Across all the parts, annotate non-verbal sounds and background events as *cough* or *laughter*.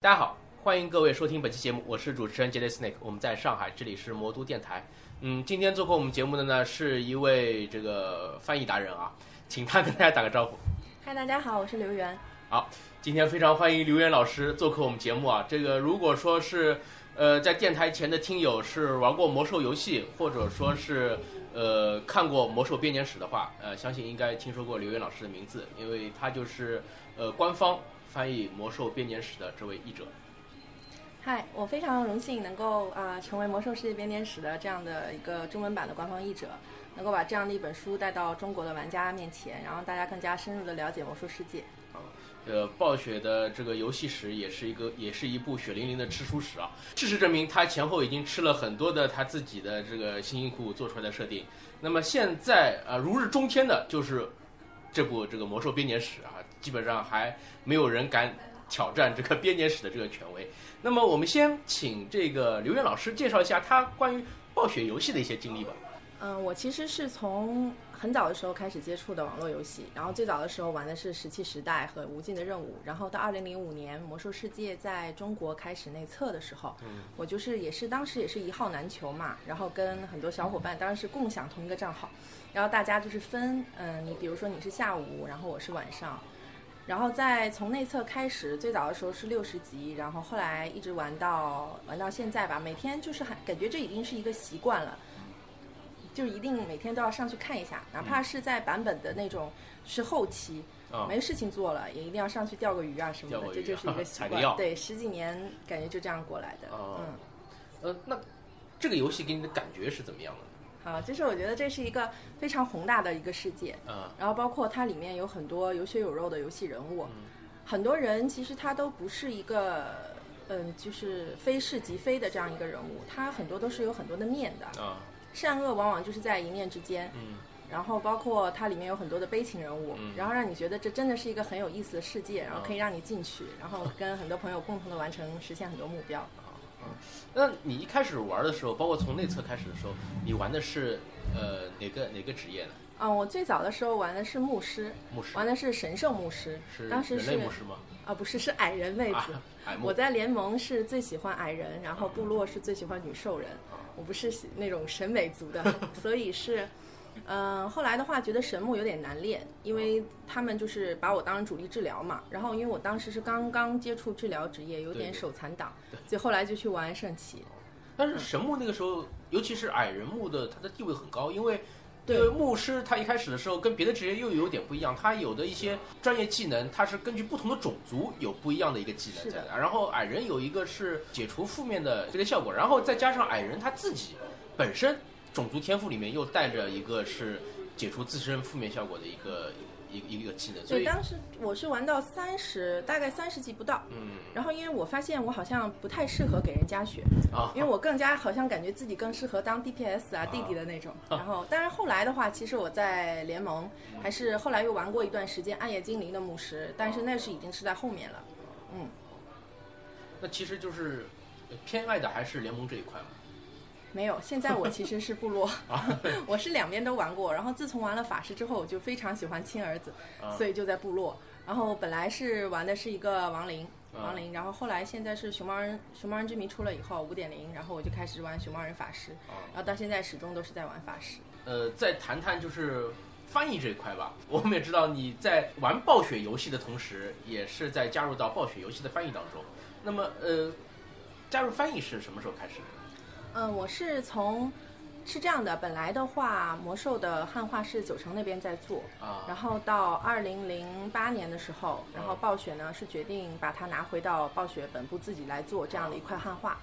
大家好，欢迎各位收听本期节目，我是主持人杰 y Snake，我们在上海，这里是魔都电台。嗯，今天做客我们节目的呢是一位这个翻译达人啊，请他跟大家打个招呼。嗨，大家好，我是刘源。好，今天非常欢迎刘源老师做客我们节目啊。这个如果说是呃在电台前的听友是玩过魔兽游戏，或者说是呃看过魔兽编年史的话，呃，相信应该听说过刘源老师的名字，因为他就是呃官方。翻译《魔兽编年史》的这位译者，嗨，我非常荣幸能够啊成为《魔兽世界编年史》的这样的一个中文版的官方译者，能够把这样的一本书带到中国的玩家面前，然后大家更加深入的了解魔兽世界。啊，呃，暴雪的这个游戏史也是一个，也是一部血淋淋的吃书史啊。事实证明，他前后已经吃了很多的他自己的这个辛辛苦苦做出来的设定。那么现在啊，如日中天的就是这部这个《魔兽编年史》啊。基本上还没有人敢挑战这个编年史的这个权威。*laughs* 那么，我们先请这个刘源老师介绍一下他关于暴雪游戏的一些经历吧。嗯，我其实是从很早的时候开始接触的网络游戏，然后最早的时候玩的是《石器时代》和《无尽的任务》，然后到二零零五年《魔兽世界》在中国开始内测的时候，嗯我就是也是当时也是一号难求嘛，然后跟很多小伙伴当然是共享同一个账号，然后大家就是分，嗯，你比如说你是下午，然后我是晚上。然后再从内测开始，最早的时候是六十级，然后后来一直玩到玩到现在吧。每天就是很感觉这已经是一个习惯了，就一定每天都要上去看一下，哪怕是在版本的那种是后期，没事情做了，也一定要上去钓个鱼啊什么的，这就是一个 *laughs* 习惯。对，十几年感觉就这样过来的。嗯，呃，那这个游戏给你的感觉是怎么样的？啊，就是我觉得这是一个非常宏大的一个世界，嗯，然后包括它里面有很多有血有肉的游戏人物，很多人其实他都不是一个，嗯，就是非是即非的这样一个人物，他很多都是有很多的面的，嗯，善恶往往就是在一念之间，嗯，然后包括它里面有很多的悲情人物，然后让你觉得这真的是一个很有意思的世界，然后可以让你进去，然后跟很多朋友共同的完成实现很多目标。嗯，那你一开始玩的时候，包括从内测开始的时候，你玩的是呃哪个哪个职业呢？啊，我最早的时候玩的是牧师，牧师玩的是神圣牧师，是当时是牧师吗？啊，不是，是矮人妹子。我在联盟是最喜欢矮人，然后部落是最喜欢女兽人。我不是那种审美族的，*laughs* 所以是。嗯，后来的话觉得神木有点难练，因为他们就是把我当成主力治疗嘛。然后因为我当时是刚刚接触治疗职业，有点手残党，所以后来就去玩圣骑。但是神木那个时候，尤其是矮人木的，他的地位很高，因为因为牧师他一开始的时候跟别的职业又有点不一样，他有的一些专业技能，他是根据不同的种族有不一样的一个技能在的。然后矮人有一个是解除负面的这个效果，然后再加上矮人他自己本身。种族天赋里面又带着一个是解除自身负面效果的一个一一个技能，所以当时我是玩到三十，大概三十级不到，嗯，然后因为我发现我好像不太适合给人加血啊，因为我更加好像感觉自己更适合当 DPS 啊弟弟的那种，然后但是后来的话，其实我在联盟还是后来又玩过一段时间暗夜精灵的牧师，但是那是已经是在后面了，嗯，那其实就是偏爱的还是联盟这一块嘛。没有，现在我其实是部落，*laughs* *laughs* 我是两边都玩过。然后自从玩了法师之后，我就非常喜欢亲儿子，所以就在部落。然后本来是玩的是一个亡灵，亡灵。然后后来现在是熊猫人，熊猫人之谜出了以后五点零，然后我就开始玩熊猫人法师。然后到现在始终都是在玩法师。呃，再谈谈就是翻译这一块吧。我们也知道你在玩暴雪游戏的同时，也是在加入到暴雪游戏的翻译当中。那么呃，加入翻译是什么时候开始？嗯，我是从是这样的，本来的话，魔兽的汉化是九城那边在做，啊，然后到二零零八年的时候，然后暴雪呢是决定把它拿回到暴雪本部自己来做这样的一块汉化。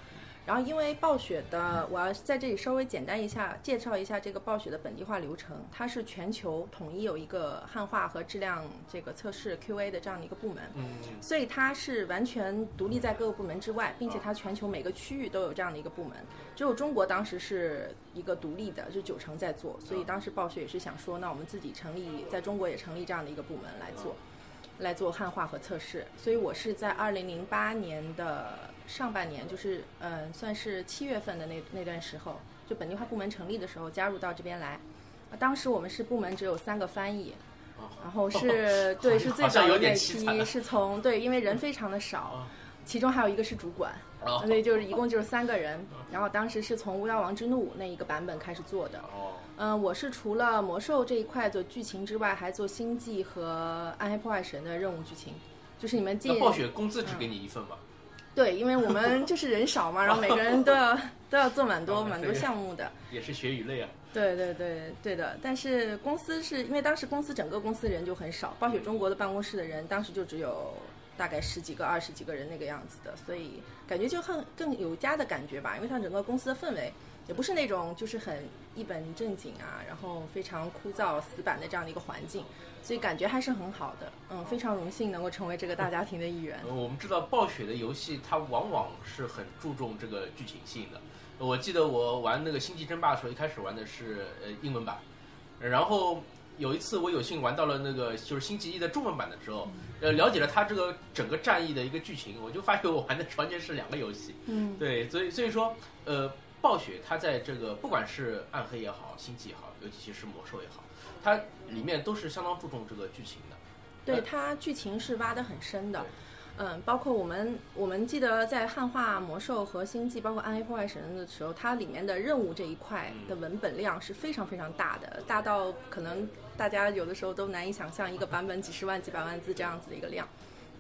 然后，因为暴雪的，我要在这里稍微简单一下介绍一下这个暴雪的本地化流程。它是全球统一有一个汉化和质量这个测试 QA 的这样的一个部门，嗯，所以它是完全独立在各个部门之外，并且它全球每个区域都有这样的一个部门。只有中国当时是一个独立的，就九成在做，所以当时暴雪也是想说，那我们自己成立在中国也成立这样的一个部门来做，来做汉化和测试。所以我是在二零零八年的。上半年就是嗯，算是七月份的那那段时候，就本地化部门成立的时候加入到这边来。当时我们是部门只有三个翻译，然后是 *laughs* 对是最早的那期 *laughs* 是从对，因为人非常的少，其中还有一个是主管，哦所以就是一共就是三个人。然后当时是从《巫妖王之怒》那一个版本开始做的。哦，嗯，我是除了魔兽这一块做剧情之外，还做星际和暗黑破坏神的任务剧情。就是你们进那暴雪工资只给你一份吧？对，因为我们 *laughs* 就是人少嘛，然后每个人都要 *laughs* 都要做蛮多哦蛮多项目的。也是学语类啊。对对对对的，但是公司是因为当时公司整个公司人就很少，暴雪中国的办公室的人当时就只有大概十几个、二十几个人那个样子的，所以感觉就很更有家的感觉吧。因为它整个公司的氛围也不是那种就是很一本正经啊，然后非常枯燥死板的这样的一个环境，所以感觉还是很好的。嗯，非常荣幸能够成为这个大家庭的一员。呃我们知道暴雪的游戏，它往往是很注重这个剧情性的。我记得我玩那个《星际争霸》的时候，一开始玩的是呃英文版，然后有一次我有幸玩到了那个就是《星际一》的中文版的时候，呃，了解了它这个整个战役的一个剧情，我就发现我玩的完全是两个游戏。嗯，对，所以所以说，呃，暴雪它在这个不管是暗黑也好，星际也好，尤其是魔兽也好，它里面都是相当注重这个剧情的。对它剧情是挖得很深的。嗯，包括我们我们记得在汉化魔兽和星际，包括暗黑破坏神的时候，它里面的任务这一块的文本量是非常非常大的，大到可能大家有的时候都难以想象一个版本几十万、几百万字这样子的一个量。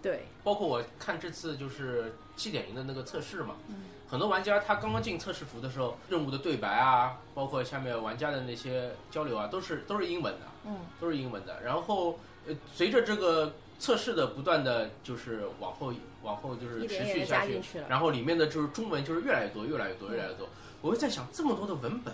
对，包括我看这次就是七点零的那个测试嘛，很多玩家他刚刚进测试服的时候，任务的对白啊，包括下面玩家的那些交流啊，都是都是英文的，嗯，都是英文的。然后呃，随着这个测试的不断的就是往后往后就是持续下去然后里面的就是中文就是越来越多，越来越多，越来越多。我会在想，这么多的文本，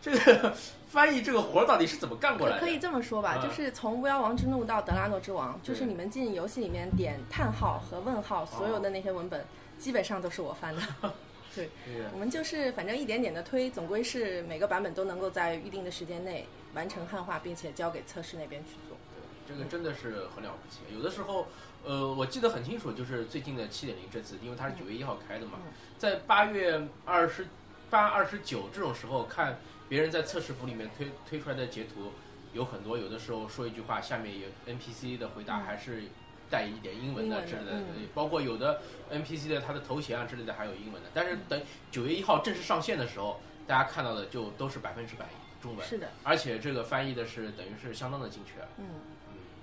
这个 *laughs* 翻译这个活儿到底是怎么干过来的？可可以这么说吧，嗯就是从《巫妖王之怒》到《德拉诺之王》，就是你们进游戏里面点叹号和问号，所有的那些文本基本上都是我翻的。*laughs* 对 *laughs* 我们就是反正一点点的推，总归是每个版本都能够在预定的时间内完成汉化，并且交给测试那边去做。对这个真的是很了不起。有的时候，呃，我记得很清楚，就是最近的七点零这次，因为它是九月一号开的嘛，嗯在八月二十八、二十九这种时候看别人在测试服里面推推出来的截图，有很多有的时候说一句话，下面有 NPC 的回答嗯。还是带一点英文的的之类的，嗯。包括有的 NPC 的他的头衔啊之类的还有英文的。但是等九月一号正式上线的时候，大家看到的就都是百分之百中文，是的，而且这个翻译的是等于是相当的精确。嗯，嗯，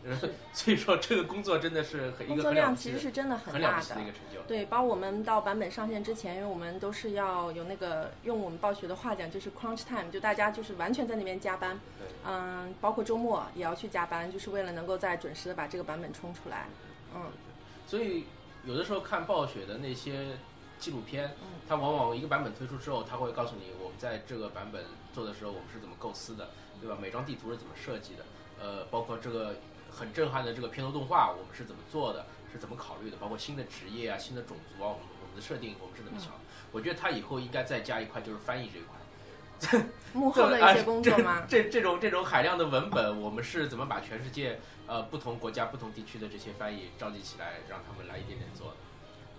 *laughs* 所以说这个工作真的是很工作量其实是真的很大的的一个成就。对，包括我们到版本上线之前，因为我们都是要有那个用我们暴雪的话讲，就是 crunch time，就大家就是完全在那边加班对，嗯，包括周末也要去加班，就是为了能够在准时的把这个版本冲出来。嗯，所以有的时候看暴雪的那些纪录片，嗯它往往一个版本推出之后，它会告诉你我们在这个版本做的时候，我们是怎么构思的，对吧？每张地图是怎么设计的，呃，包括这个很震撼的这个片头动画，我们是怎么做的，是怎么考虑的，包括新的职业啊、新的种族啊，我们我们的设定我们是怎么想的。我觉得它以后应该再加一块，就是翻译这一块。*laughs* 幕后的一些工作吗？这这种这种海量的文本，我们是怎么把全世界呃不同国家、不同地区的这些翻译召集起来，让他们来一点点做的？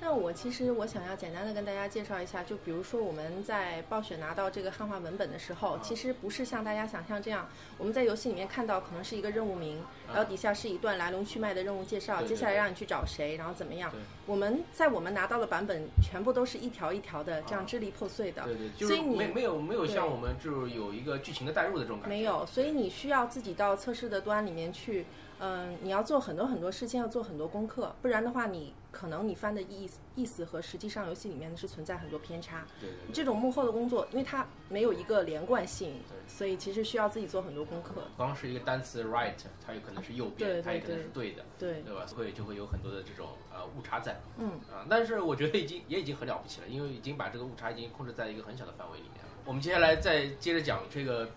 那我其实我想要简单的跟大家介绍一下，就比如说我们在暴雪拿到这个汉化文本的时候，其实不是像大家想象这样，我们在游戏里面看到可能是一个任务名，然后底下是一段来龙去脉的任务介绍，接下来让你去找谁，然后怎么样。我们在我们拿到的版本全部都是一条一条的这样支离破碎的，对对，就是所以你没没有没有像我们就是有一个剧情的代入的这种感觉。没有，所以你需要自己到测试的端里面去，嗯，你要做很多很多事情，要做很多功课，不然的话，你可能你翻的意思意思和实际上游戏里面是存在很多偏差。对对对这种幕后的工作，因为它没有一个连贯性，所以其实需要自己做很多功课。光是一个单词 right，它有可能是右边，它也可能是对的，对，对吧？会就会有很多的这种呃误差在嗯，啊。但是我觉得已经也已经很了不起了，因为已经把这个误差已经控制在一个很小的范围里面了。我们接下来再接着讲这个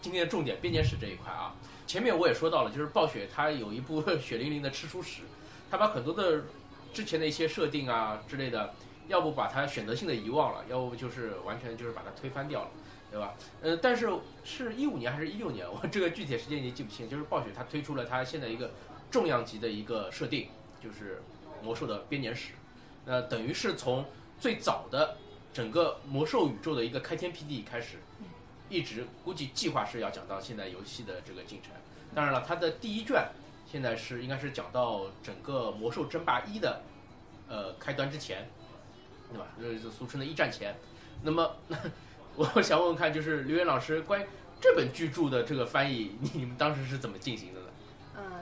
今天的重点编年史这一块啊。前面我也说到了，就是暴雪它有一部 *laughs* 血淋淋的吃书史，它把很多的之前的一些设定啊之类的，要不把它选择性的遗忘了，要不就是完全就是把它推翻掉了，对吧？呃，但是是一五年还是一六年，我这个具体时间已经记不清。就是暴雪它推出了它现在一个重量级的一个设定，就是魔兽的编年史。那等于是从最早的整个魔兽宇宙的一个开天辟地开始，一直估计计划是要讲到现在游戏的这个进程。当然了，它的第一卷现在是应该是讲到整个魔兽争霸一的呃开端之前，对吧？就是俗称的一战前。那么 *laughs* 我想问问看，就是刘源老师关于这本巨著的这个翻译，你们当时是怎么进行的？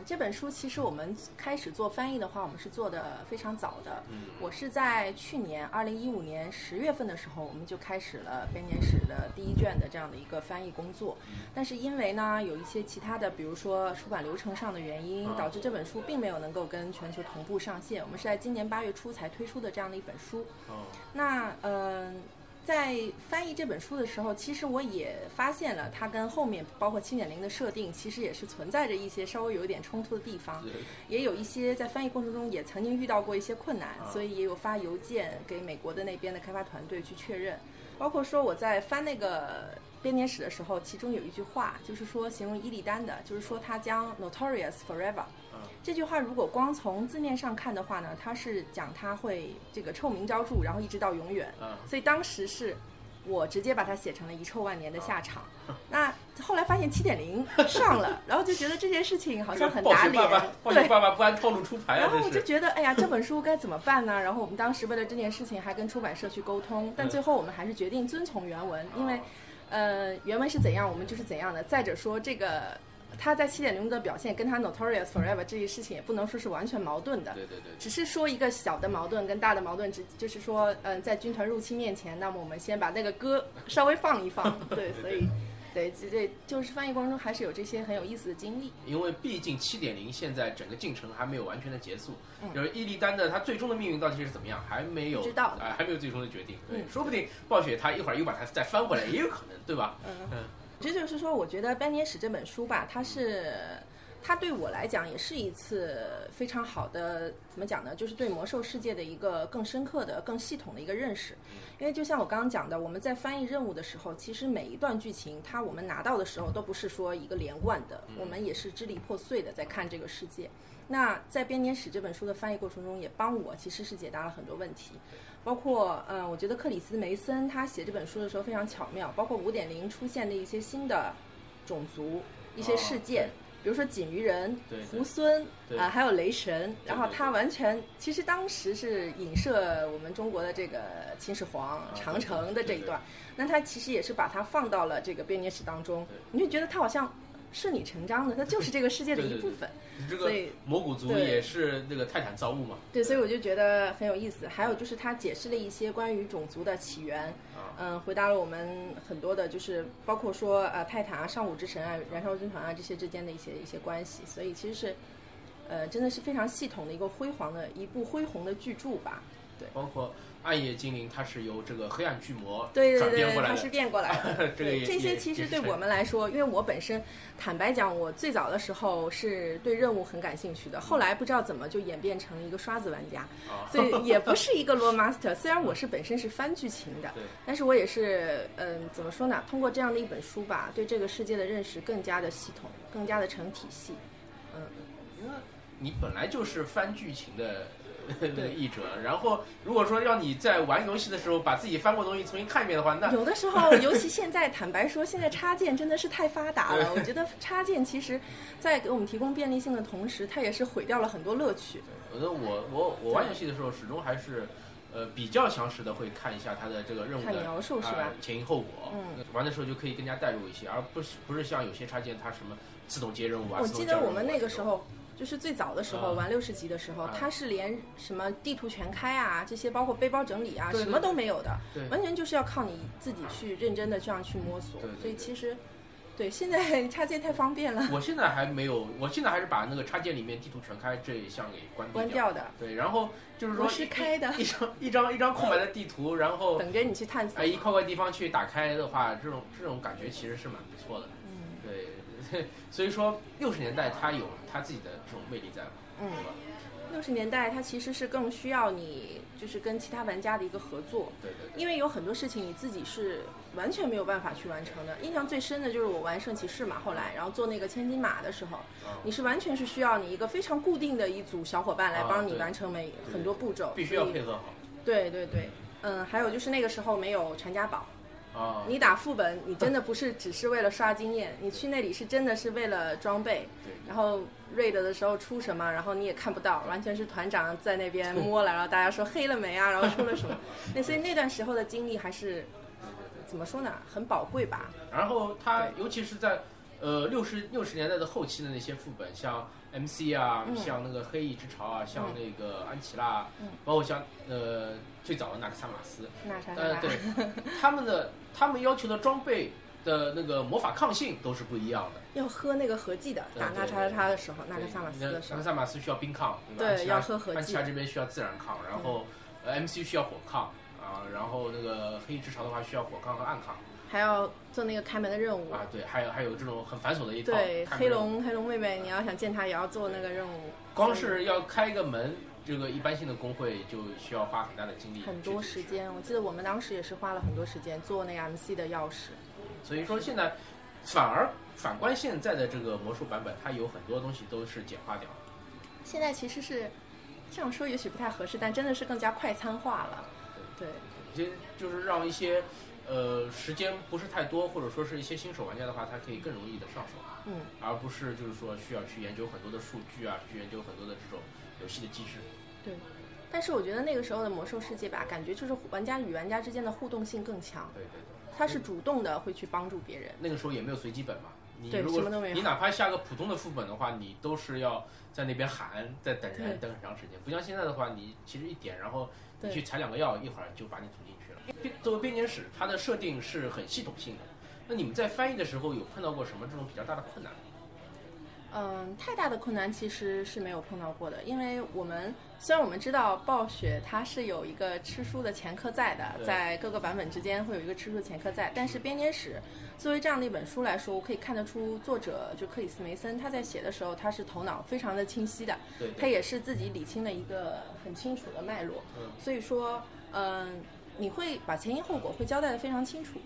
这本书其实我们开始做翻译的话，我们是做的非常早的。嗯我是在去年二零一五年十月份的时候，我们就开始了编年史的第一卷的这样的一个翻译工作。但是因为呢，有一些其他的，比如说出版流程上的原因，啊导致这本书并没有能够跟全球同步上线。我们是在今年八月初才推出的这样的一本书。哦，那嗯、在翻译这本书的时候，其实我也发现了它跟后面包括七点零的设定，其实也是存在着一些稍微有一点冲突的地方。也有一些在翻译过程中也曾经遇到过一些困难，啊所以也有发邮件给美国的那边的开发团队去确认。包括说我在翻那个编年史的时候，其中有一句话就是说形容伊利丹的，就是说他将 notorious forever。嗯这句话如果光从字面上看的话呢，他是讲他会这个臭名昭著，然后一直到永远。嗯所以当时是我直接把它写成了遗臭万年的下场。*laughs* 那后来发现七点零上了，然后就觉得这件事情好像很打脸暴雪爸爸，，暴雪对。爸爸不按套路出牌啊，然后我。就觉得，哎呀，这本书该怎么办呢？然后我们当时为了这件事情还跟出版社去沟通，但最后我们还是决定遵从原文，因为哦呃，原文是怎样，我们就是怎样的。再者说，这个他在七点零的表现跟他 Notorious Forever 这一事情也不能说是完全矛盾的，对对对，只是说一个小的矛盾跟大的矛盾，只就是说，嗯、在军团入侵面前，那么我们先把那个歌稍微放一放，*laughs* 对，所以，对，这这就是翻译过程中还是有这些很有意思的经历。因为毕竟七点零现在整个进程还没有完全的结束，嗯就是伊利丹的他最终的命运到底是怎么样，还没有知道哎、还没有最终的决定。对，嗯说不定暴雪他一会儿又把它再翻回来，也有可能，对吧？嗯嗯，这就是说，我觉得《班年史》这本书吧，它是，它对我来讲也是一次非常好的，怎么讲呢？就是对魔兽世界的一个更深刻的、更系统的一个认识。因为就像我刚刚讲的，我们在翻译任务的时候，其实每一段剧情，它我们拿到的时候都不是说一个连贯的，我们也是支离破碎的在看这个世界。那在《编年史》这本书的翻译过程中，也帮我其实是解答了很多问题。包括嗯，我觉得克里斯梅森他写这本书的时候非常巧妙，包括五点零出现的一些新的种族、一些事件，比如说锦鱼人猢狲啊、还有雷神，然后他完全其实当时是影射我们中国的这个秦始皇、长城的这一段，那他其实也是把它放到了这个编年史当中，你就觉得他好像顺理成章的，它就是这个世界的一部分。这个所以魔古族也是那个泰坦造物嘛。对，所以我就觉得很有意思。还有就是他解释了一些关于种族的起源，啊嗯，回答了我们很多的，就是包括说呃泰坦啊、上古之神啊、燃烧军团啊这些之间的一些一些关系。所以其实是，呃，真的是非常系统的一个辉煌的一部恢宏的巨著吧。对包括暗夜精灵，它是由这个黑暗巨魔对对对。它是变过来的。*laughs* 这个这些其实对我们来说，因为我本身坦白讲，我最早的时候是对任务很感兴趣的，后来不知道怎么就演变成了一个刷子玩家，啊，所以也不是一个 lore master。虽然我是本身是翻剧情的，*laughs* 对，但是我也是，嗯，怎么说呢？通过这样的一本书吧，对这个世界的认识更加的系统，更加的成体系。嗯，因为你本来就是翻剧情的 *laughs* 那个译者，然后如果说让你在玩游戏的时候把自己翻过的东西重新看一遍的话，那有的时候，尤其现在，坦白说，现在插件真的是太发达了。我觉得插件其实，在给我们提供便利性的同时，它也是毁掉了很多乐趣。我觉得我我我玩游戏的时候，始终还是呃比较详实的会看一下它的这个任务的描述是吧呃前因后果，嗯，玩的时候就可以更加代入一些，而不是不是像有些插件它什么自动接任务啊。我记得我们那个时候，就是最早的时候嗯玩六十级的时候，嗯它是连什么地图全开啊，这些包括背包整理啊，对对什么都没有的，对完全就是要靠你自己去认真的这样去摸索所以其实，对现在 *laughs* 插件太方便了，我现在还没有，我现在还是把那个插件里面地图全开这一项给关闭关掉的，对，然后就是说我是一开的一一张一张一张空白的地图，然后等着你去探索哎。一块块地方去打开的话，这种这种感觉其实是蛮不错的。嗯对，*laughs* 所以说六十年代它有它自己的这种魅力在嘛，嗯对。吧？六十年代，它其实是更需要你就是跟其他玩家的一个合作，对对对，因为有很多事情你自己是完全没有办法去完成的。印象最深的就是我玩圣骑士嘛，后来然后做那个千金马的时候，啊你是完全是需要你一个非常固定的一组小伙伴来啊帮你完成每很多步骤，必须要配合好。对对对，嗯，还有就是那个时候没有传家宝，啊，你打副本，你真的不是只是为了刷经验，你去那里是真的是为了装备。对然后 raid 的时候出什么，然后你也看不到，完全是团长在那边摸了，然后大家说黑了没啊，然后出了什么。*laughs* 那所以那段时候的经历还是怎么说呢，很宝贵吧。然后他尤其是在呃六十六十年代的后期的那些副本，像 MC 啊，嗯像那个黑翼之潮啊，像那个安琪拉，嗯包括像呃最早的纳克萨马斯，呃啥，对，*laughs* 他们的他们要求的装备的那个魔法抗性都是不一样的。要喝那个合剂的，打那对叉叉叉的时候，纳克萨马斯那的时候纳克，萨马斯需要冰抗，对要喝合剂安琪拉这边需要自然抗，然后呃 MC 需要火抗啊，然后那个黑翼之潮的话需要火抗和暗抗还要做那个开门的任务。啊，对，还有还有这种很繁琐的一套。对，黑龙黑龙妹妹，你要想见她，也要做那个任务。光是要开一个门，这个一般性的工会就需要花很大的精力，很多时。间，我记得我们当时也是花了很多时间做那个 MC 的钥匙。所以说现在反而反观现在的这个魔术版本，它有很多东西都是简化掉了。现在其实是这样说，也许不太合适，但真的是更加快餐化了。对，一些就是让一些呃时间不是太多，或者说是一些新手玩家的话，他可以更容易的上手，嗯，而不是就是说需要去研究很多的数据啊，去研究很多的这种游戏的机制。对。但是我觉得那个时候的魔兽世界吧，感觉就是玩家与玩家之间的互动性更强，对对对，他是主动的会去帮助别人。那个时候也没有随机本嘛。你如果你哪怕下个普通的副本的话，你都是要在那边喊，在等人等很长时间。不像现在的话，你其实一点，然后你去采两个药，一会儿就把你组进去了。编作为编年史，它的设定是很系统性的。那你们在翻译的时候有碰到过什么这种比较大的困难吗？嗯，太大的困难其实是没有碰到过的，因为我们虽然我们知道暴雪它是有一个吃书的前科在的，在各个版本之间会有一个吃书的前科在，但是编年史作为这样的一本书来说，我可以看得出作者就克里斯梅森他在写的时候，他是头脑非常的清晰的，对对。他也是自己理清了一个很清楚的脉络，嗯所以说，嗯，你会把前因后果会交代的非常清楚。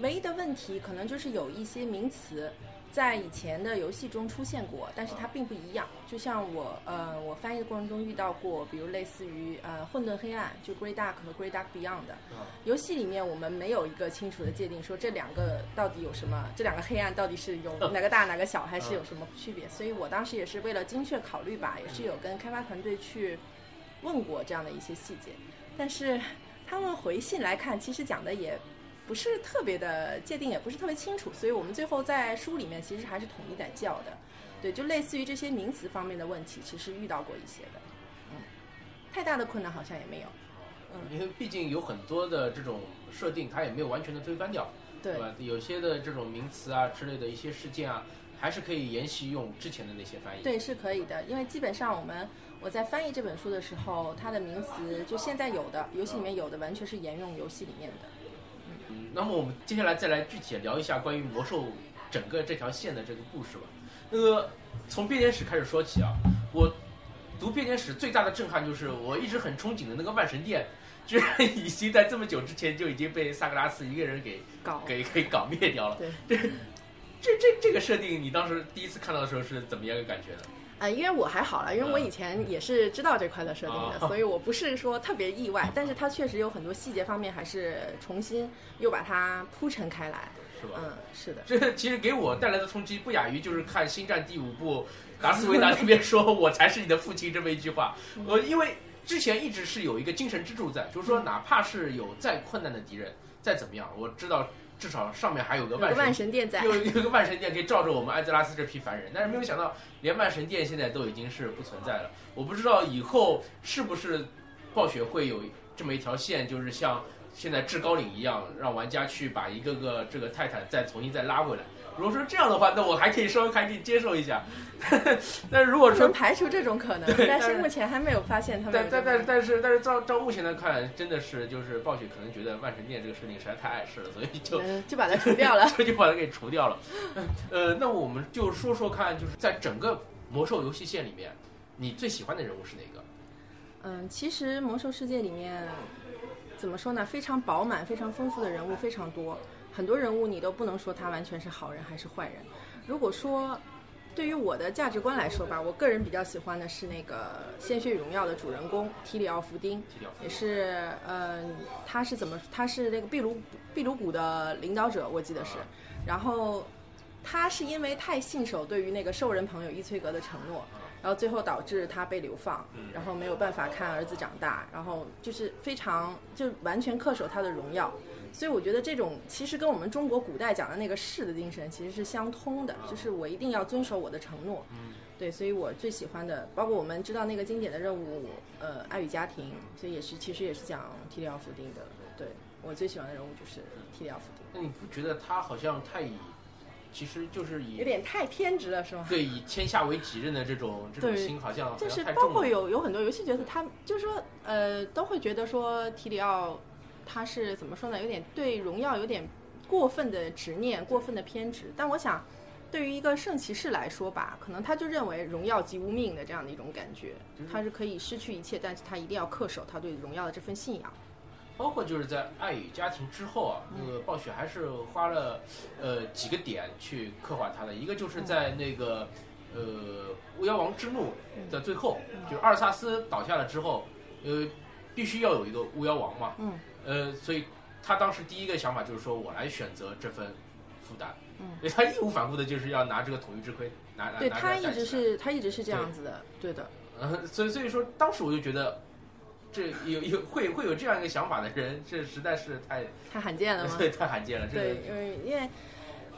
唯一的问题可能就是有一些名词在以前的游戏中出现过，但是它并不一样。就像我呃，我翻译的过程中遇到过，比如类似于呃混沌黑暗，就 Grey Dark 和 Grey Dark Beyond 游戏里面，我们没有一个清楚的界定，说这两个到底有什么，这两个黑暗到底是有哪个大哪个小，还是有什么区别？所以我当时也是为了精确考虑吧，也是有跟开发团队去问过这样的一些细节，但是他们回信来看，其实讲的也不是特别的界定，也不是特别清楚，所以我们最后在书里面其实还是统一在叫的。对，就类似于这些名词方面的问题，其实遇到过一些的，嗯，太大的困难好像也没有。嗯因为毕竟有很多的这种设定，它也没有完全的推翻掉，对吧？有些的这种名词啊之类的一些事件啊，还是可以沿袭用之前的那些翻译。对，是可以的，因为基本上我们我在翻译这本书的时候，它的名词就现在有的，游戏里面有的，完全是沿用游戏里面的。嗯，那么我们接下来再来具体地聊一下关于魔兽整个这条线的这个故事吧。那个从编年史开始说起啊，我读编年史最大的震撼就是我一直很憧憬的那个万神殿，居然已经在这么久之前就已经被萨格拉斯一个人给搞给给搞灭掉了。对，这这这这个设定，你当时第一次看到的时候是怎么样一个感觉呢？啊，因为我还好了，因为我以前也是知道这块的设定的，啊所以我不是说特别意外，但是它确实有很多细节方面还是重新又把它铺陈开来。是吧？嗯，是的，*laughs* 这其实给我带来的冲击不亚于就是看《星战》第五部达斯维达那边说“我才是你的父亲”这么一句话。我，因为之前一直是有一个精神支柱在，就是说哪怕是有再困难的敌人，再怎么样，我知道至少上面还有个万神殿在。有 *laughs* 有一个万神殿可以罩着我们艾泽拉斯这批凡人，但是没有想到，连万神殿现在都已经是不存在了。我不知道以后是不是暴雪会有这么一条线，就是像现在制高领一样，让玩家去把一个个这个泰坦再重新再拉回来。如果说这样的话，那我还可以稍微还可以接受一下。*laughs* 但是如果说排除这种可能，但是是目前还没有发现他们但但但但是但是照照目前来看，真的是就是暴雪可能觉得万神殿这个设定实在太碍事了，所以就嗯就把它除掉了。这 *laughs* 就把它给除掉了。呃，那我们就说说看，就是在整个魔兽游戏线里面，你最喜欢的人物是哪个？嗯，其实魔兽世界里面怎么说呢？非常饱满、非常丰富的人物非常多，很多人物你都不能说他完全是好人还是坏人。如果说对于我的价值观来说吧，我个人比较喜欢的是那个《鲜血与荣耀》的主人公提里奥·弗丁，也是呃，他是怎么？他是那个秘鲁秘鲁谷的领导者，我记得是。然后他是因为太信守对于那个兽人朋友伊崔格的承诺，然后最后导致他被流放，然后没有办法看儿子长大，然后就是非常就完全恪守他的荣耀。所以我觉得这种其实跟我们中国古代讲的那个士的精神其实是相通的，就是我一定要遵守我的承诺。对，所以我最喜欢的，包括我们知道那个经典的任务，呃，爱与家庭，所以也是其实也是讲提里奥弗丁的。对我最喜欢的人物就是提里奥弗丁，那你不觉得他好像太以，其实就是以有点太偏执了，是吗？对以天下为己任的这种这种心，好像就是包。括有有很多游戏角色，他就是说，呃，都会觉得说提里奥他是怎么说呢？有点对荣耀有点过分的执念、过分的偏执。但我想，对于一个圣骑士来说吧，可能他就认为荣耀即无命的这样的一种感觉，他是可以失去一切，但是他一定要恪守他对荣耀的这份信仰。包括就是在爱与家庭之后啊，那个暴雪还是花了呃几个点去刻画他的，一个就是在那个呃巫妖王之怒的最后，就是阿尔萨斯倒下了之后，呃必须要有一个巫妖王嘛，嗯，呃所以他当时第一个想法就是说我来选择这份负担，嗯，他义无反顾的就是要拿这个统一之盔拿拿对拿他一直是他一直是这样子的，对的。嗯，所以所以说，当时我就觉得，这有有会会有这样一个想法的人，这实在是太太罕见了吗？*laughs* 对太罕见了。这对，因为因为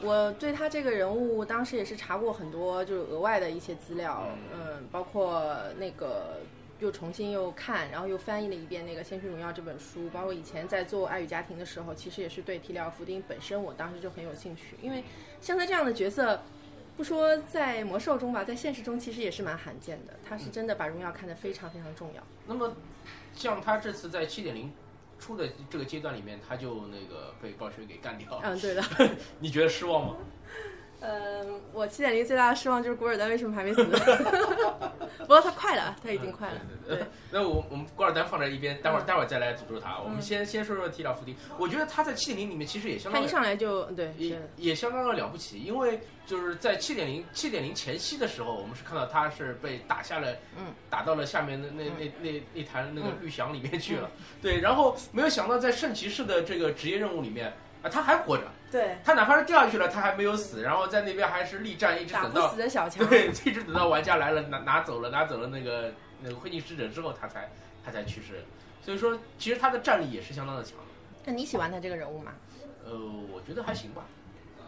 我对他这个人物当时也是查过很多就是额外的一些资料，嗯，包括那个又重新又看，然后又翻译了一遍那个《鲜血荣耀》这本书，包括以前在做《爱与家庭》的时候，其实也是对提里奥·弗丁本身我当时就很有兴趣，因为像他这样的角色。不说在魔兽中吧，在现实中其实也是蛮罕见的。他是真的把荣耀看得非常非常重要。那么，像他这次在七点零出的这个阶段里面，他就那个被暴雪给干掉了，嗯，对的。*laughs* 你觉得失望吗？嗯，我七点零最大的失望就是古尔丹为什么还没死？*laughs* 不过他快了，他已经快了。对对，那我我们古尔丹放在一边，待会儿嗯。待会儿再来诅咒他。我们先先说说提拉夫丁，我觉得他在七点零里面其实也相当他一上来就对，也也相当的了不起，因为就是在七点零七点零前夕的时候，我们是看到他是被打下了，嗯，打到了下面的那那那那坛那个嗯。绿翔里面去了，对，然后没有想到在圣骑士的这个职业任务里面啊，他还活着，对，他哪怕是掉下去了，他还没有死，然后在那边还是力战，一直等到死的小强。*laughs* 对，一直等到玩家来了拿拿走了拿走了那个那个灰烬使者之后，他才他才去世，所以说其实他的战力也是相当的强，那你喜欢他这个人物吗？呃，我觉得还行吧。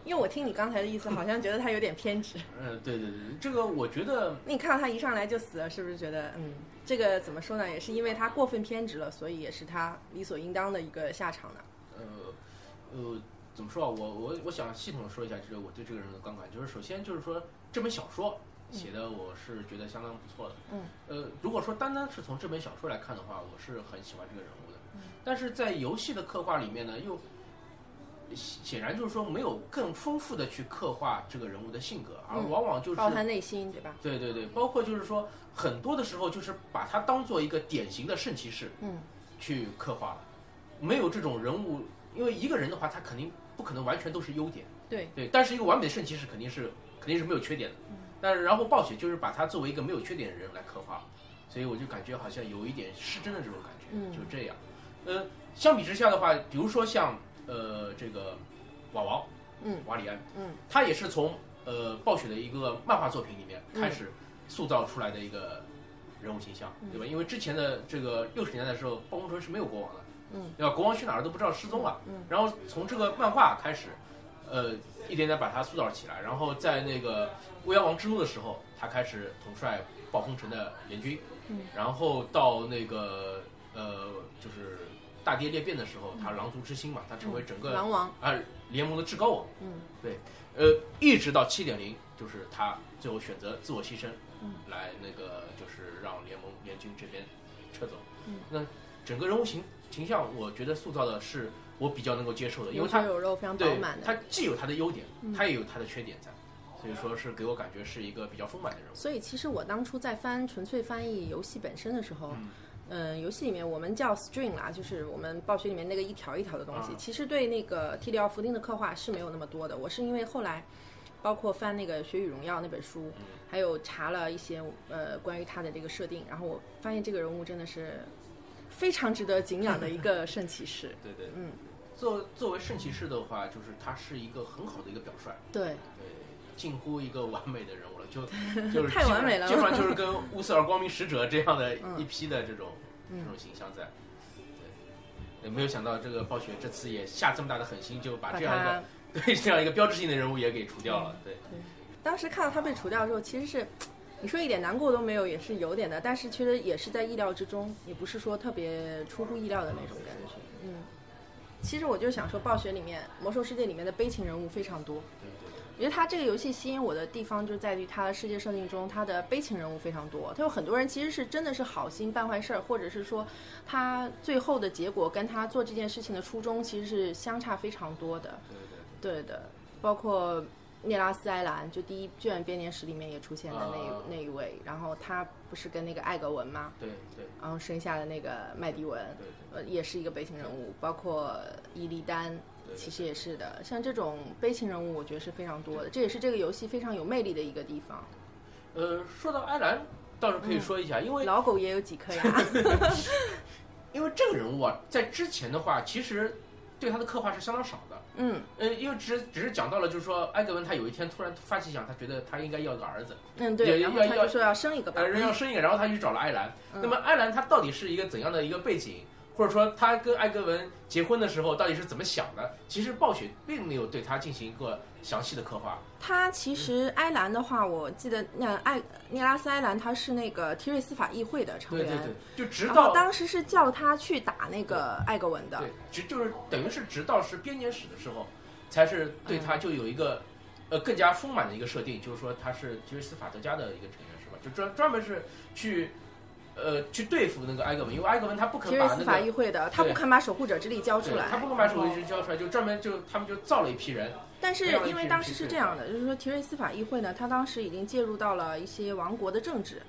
因为我听你刚才的意思，好像觉得他有点偏执。嗯，对对对，这个我觉得，你看到他一上来就死了，是不是觉得嗯，这个怎么说呢？也是因为他过分偏执了，所以也是他理所应当的一个下场呢。呃，呃，怎么说啊？我我我想系统地说一下就是我对这个人的观感，就是首先就是说这本小说写的我是觉得相当不错的。嗯。呃，如果说单单是从这本小说来看的话，我是很喜欢这个人物的。嗯。但是在游戏的刻画里面呢，又显然就是说没有更丰富的去刻画这个人物的性格，而嗯往往就是包括他内心，对吧？对对对，包括就是说很多的时候就是把他当做一个典型的圣骑士。嗯。去刻画了，没有这种人物，因为一个人的话，他肯定不可能完全都是优点，对。对，但是一个完美的圣骑士肯定是肯定是没有缺点的，但是然后暴雪就是把他作为一个没有缺点的人来刻画，所以我就感觉好像有一点失真的这种感觉，嗯。就这样，呃，相比之下的话，比如说像呃这个瓦王，嗯瓦里安，嗯，他也是从呃暴雪的一个漫画作品里面开始塑造出来的一个人物形象，嗯对吧？因为之前的这个六十年代的时候，暴风城是没有国王的，嗯，对吧？国王去哪儿都不知道，失踪了。嗯，然后从这个漫画开始，呃，一点点把他塑造起来，然后在那个巫妖王之怒的时候，他开始统帅暴风城的联军，嗯，然后到那个呃，就是大跌裂变的时候，他狼族之心嘛，他成为整个狼王，啊联盟的至高王。嗯，对，呃，一直到七点零，就是他最后选择自我牺牲，嗯，来那个就是让联盟联军这边撤走。嗯，那整个人物形形象，我觉得塑造的是我比较能够接受的，因为他血有肉，非常饱满的。他既有他的优点，嗯他也有他的缺点在，所以说是给我感觉是一个比较丰满的人物。所以其实我当初在翻纯粹翻译游戏本身的时候，嗯嗯，游戏里面我们叫 string 啊，就是我们暴雪里面那个一条一条的东西。啊其实对那个提里奥弗丁的刻画是没有那么多的。我是因为后来包括翻那个《雪与荣耀》那本书，还有查了一些呃关于他的这个设定，然后我发现这个人物真的是非常值得敬仰的一个圣骑士。*laughs* 对对，嗯，作作为圣骑士的话，就是他是一个很好的一个表率，对，对，近乎一个完美的人物了，就 *laughs* 就是太完美了。基本上就是跟乌瑟尔光明使者这样的嗯。一批的这种、这种形象在。对，没有想到这个暴雪这次也下这么大的狠心，就把把这样一个 *laughs* 对这样一个标志性的人物也给除掉了。对，当时看到他被除掉之后，其实是你说一点难过都没有，也是有点的，但是其实也是在意料之中，也不是说特别出乎意料的那种感觉。嗯，其实我就想说，暴雪里面《魔兽世界》里面的悲情人物非常多。我觉得它这个游戏吸引我的地方就在于它的世界设定中，它的悲情人物非常多。它有很多人其实是真的是好心办坏事儿，或者是说他最后的结果跟他做这件事情的初衷其实是相差非常多的。对的，包括涅拉斯埃兰，就第一卷编年史里面也出现的那、啊那一位，然后他不是跟那个艾格文吗？对对然后生下的那个麦迪文，对呃，也是一个悲情人物，包括伊利丹，其实也是的。像这种悲情人物，我觉得是非常多的，这也是这个游戏非常有魅力的一个地方。呃，说到埃兰，倒是可以说一下，因为老狗也有几颗牙，*laughs* 因为这个人物啊，在之前的话，其实对他的刻画是相当少的。嗯。呃，因为只只是讲到了，就是说埃格文他有一天突然发起想，他觉得他应该要个儿子，嗯，对，然后他要就说要生一个吧呃，，人要生一个，然后他去找了艾兰。嗯。那么艾兰他到底是一个怎样的一个背景，或者说他跟艾格文结婚的时候到底是怎么想的？其实暴雪并没有对他进行一个详细的刻画。他其实埃兰的话，我记得那艾涅拉斯埃兰他是那个提瑞斯法议会的成员，对对对，就直到当时是叫他去打那个艾格文的，对，直就是等于是直到是编年史的时候，才是对他就有一个、呃更加丰满的一个设定，就是说他是提瑞斯法德家的一个成员是吧？就专专门是去呃去对付那个埃格文，因为埃格文他不肯提瑞斯法把那个议会的，他不肯把守护者之力交出来，他不肯把守护者之力交出来，就专门就他们就造了一批人。但是因为当时是这样的，就是说提瑞斯法议会呢，他当时已经介入到了一些王国的政治，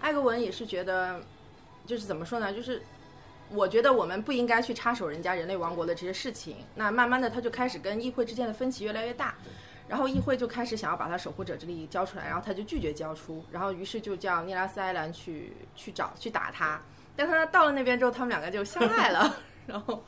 埃格文也是觉得，就是怎么说呢，就是。我觉得我们不应该去插手人家人类王国的这些事情。那慢慢的，他就开始跟议会之间的分歧越来越大，然后议会就开始想要把他守护者之力交出来，然后他就拒绝交出，然后于是就叫尼拉斯埃兰去去找去打他。但他到了那边之后，他们两个就相爱了，*laughs* 然后，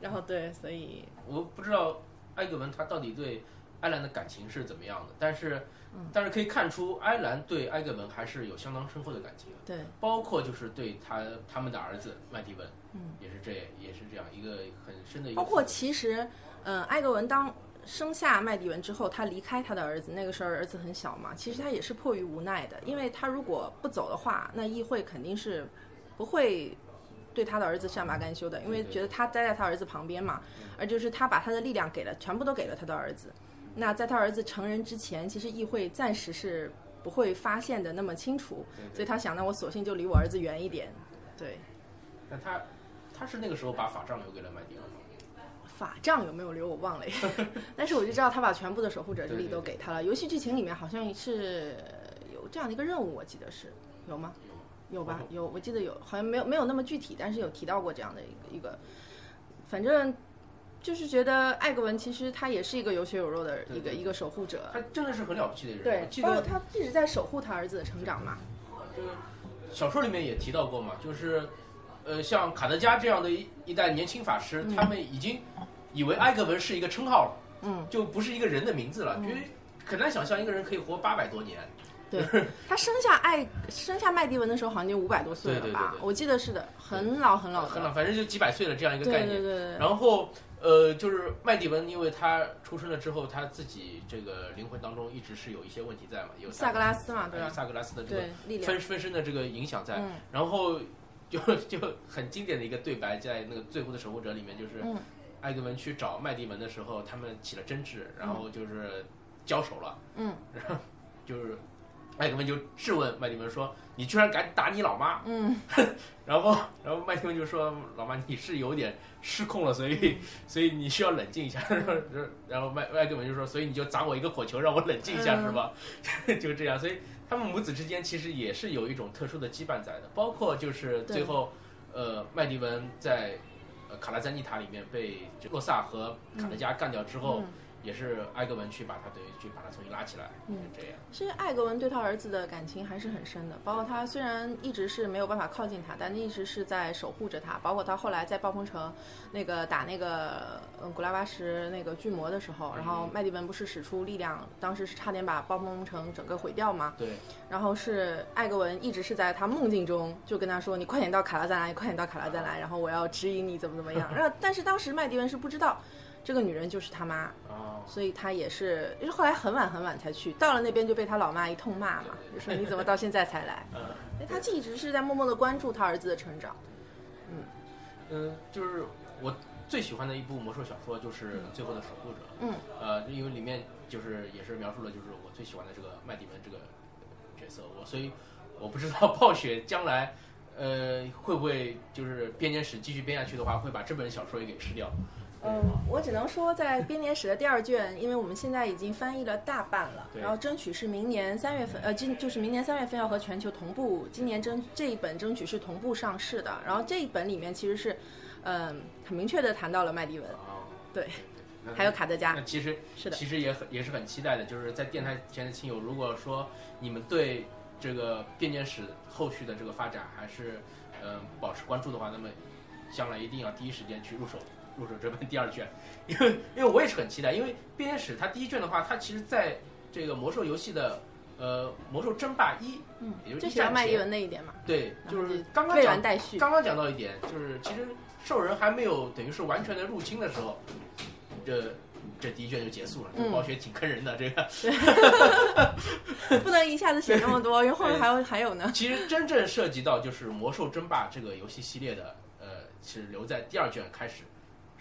然后对，所以我不知道埃格文他到底对埃兰的感情是怎么样的，但是、嗯。但是可以看出埃兰对埃格文还是有相当深厚的感情，对，包括就是对他他们的儿子麦迪文，嗯，也是这也是这样一个很深的一个包括其实，嗯，埃格文当生下麦迪文之后，他离开他的儿子，那个时候儿子很小嘛，其实他也是迫于无奈的，因为他如果不走的话，那议会肯定是不会对他的儿子善罢甘休的，因为觉得他待在他儿子旁边嘛，而就是他把他的力量给了，全部都给了他的儿子。那在他儿子成人之前，其实议会暂时是不会发现的那么清楚，所以他想，那我索性就离我儿子远一点。对，那他他是那个时候把法杖留给了麦迪文吗，法杖有没有留我忘了，*laughs* 但是我就知道他把全部的守护者之力都给他了。游戏剧情里面好像是有这样的一个任务，我记得是有吗？有吧？有，我记得有，好像没有没有那么具体，但是有提到过这样的一个一个，反正就是觉得艾格文其实他也是一个有血有肉的一个一个守护者，他真的是很了不起的人。对包括他一直在守护他儿子的成长嘛。就是小说里面也提到过嘛，就是呃像卡德加这样的一一代年轻法师，他们已经以为埃格文是一个称号了，嗯，就不是一个人的名字了，嗯觉得很难想象一个人可以活八百多年。对 *laughs* 他生下艾生下麦迪文的时候好像就五百多岁了吧？对对对对我记得是的，很老很老的，很老，反正就几百岁了这样一个概念。对对对。然后呃，就是麦迪文，因为他出生了之后，他自己这个灵魂当中一直是有一些问题在嘛，有萨格拉斯嘛，对吧？萨格拉斯的这个，力量。分分身的这个影响在，嗯然后就 *laughs* 就很经典的一个对白，在那个《最后的守护者》里面，就是嗯艾格文去找麦迪文的时候，他们起了争执，然后就是交手了，嗯然后就是艾格文就质问麦迪文说：“你居然敢打你老妈嗯，？” *laughs* 然后然后麦迪文就说：“老妈，你是有点失控了，所以 *laughs* 所以你需要冷静一下。”然后然后麦 *laughs* 麦格文就说：“所以你就砸我一个火球，让我冷静一下，嗯是吧？”就这样，所以他们母子之间其实也是有一种特殊的羁绊在的，包括就是最后，呃，麦迪文在卡拉赞尼塔里面被洛萨和卡德加干掉之后，也是艾格文去把他等于去把他重新拉起来，嗯这样。其实艾格文对他儿子的感情还是很深的，包括他虽然一直是没有办法靠近他，但一直是在守护着他。包括他后来在暴风城那个打那个嗯古拉巴什那个巨魔的时候，然后麦迪文不是使出力量，当时是差点把暴风城整个毁掉吗？对，然后是艾格文一直是在他梦境中就跟他说：“你快点到卡拉赞来，你快点到卡拉赞来，然后我要指引你怎么怎么样。”然后但是当时麦迪文是不知道这个女人就是他妈，哦，所以他也是，就是后来很晚很晚才去，到了那边就被他老妈一通骂嘛，就说你怎么到现在才来？*laughs* 嗯他一直是在默默的关注他儿子的成长。嗯，就是我最喜欢的一部魔兽小说就是《最后的守护者》。嗯，呃，因为里面就是也是描述了就是我最喜欢的这个麦迪文这个角色，我所以我不知道暴雪将来呃会不会就是编年史继续编下去的话，会把这本小说也给吃掉。嗯，我只能说，在编年史的第二卷，因为我们现在已经翻译了大半了，对。然后争取是明年三月份，呃，今就是明年三月份要和全球同步，今年争这一本争取是同步上市的。然后这一本里面其实是，嗯、很明确的谈到了麦迪文，哦，对，还有卡德加。那，其实是的，其实也很也是很期待的，就是在电台前的亲友，如果说你们对这个编年史后续的这个发展还是嗯、呃保持关注的话，那么将来一定要第一时间去入手入手这本第二卷，因为因为我也是很期待，因为编年史它第一卷的话，它其实在这个魔兽游戏的呃魔兽争霸一，嗯也就，是一战提到麦迪文那一点嘛，对，就是刚刚讲。刚刚讲到一点，就是其实兽人还没有等于是完全的入侵的时候，这这第一卷就结束了。这嗯暴雪挺坑人的，这个 *laughs* 不能一下子写那么多，因为后面还有还有呢。其实真正涉及到就是魔兽争霸这个游戏系列的，呃，是留在第二卷开始，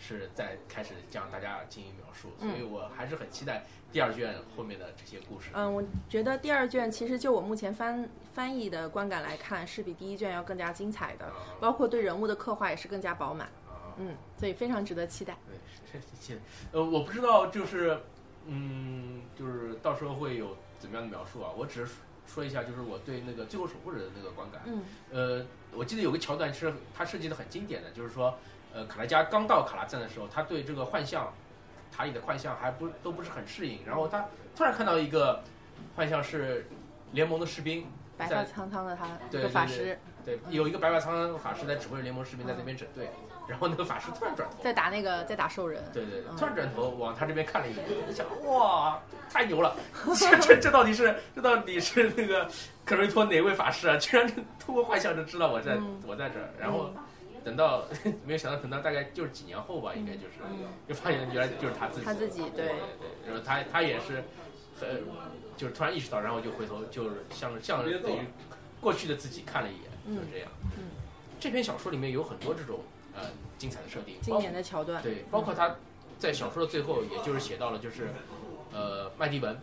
是在开始向大家进行描述，所以我还是很期待第二卷后面的这些故事。嗯，我觉得第二卷其实就我目前翻翻译的观感来看，是比第一卷要更加精彩的，啊包括对人物的刻画也是更加饱满。啊，嗯，所以非常值得期待。对，是是是，呃，我不知道，就是，嗯，就是到时候会有怎么样的描述啊？我只是说一下，就是我对那个《最后守护者》的那个观感。嗯呃，我记得有个桥段是它设计的很经典的，就是说，呃，卡拉加刚到卡拉赞的时候，他对这个幻象塔里的幻象还不都不是很适应，然后他突然看到一个幻象是联盟的士兵，白在发苍苍的他，对一个法师对，有一个白发苍苍的法师在指挥联盟士兵在那边整队，然后那个法师突然转头。在打那个在打兽人。对对，对突然转头往他这边看了一眼，我想哇，太牛了！*laughs* 这这这到底是这到底是那个克瑞托哪位法师啊？居然通过幻象就知道我在、嗯我在这儿，然后等到没有想到等到大概就是几年后吧，应该就是就发现原来就是他自己，他自己对对对，然后他他也是很就是突然意识到，然后就回头就是像像等于过去的自己看了一眼，嗯就是这样。嗯这篇小说里面有很多这种呃精彩的设定，经典的桥段。对，包括他在小说的最后，也就是写到了，就是呃，麦迪文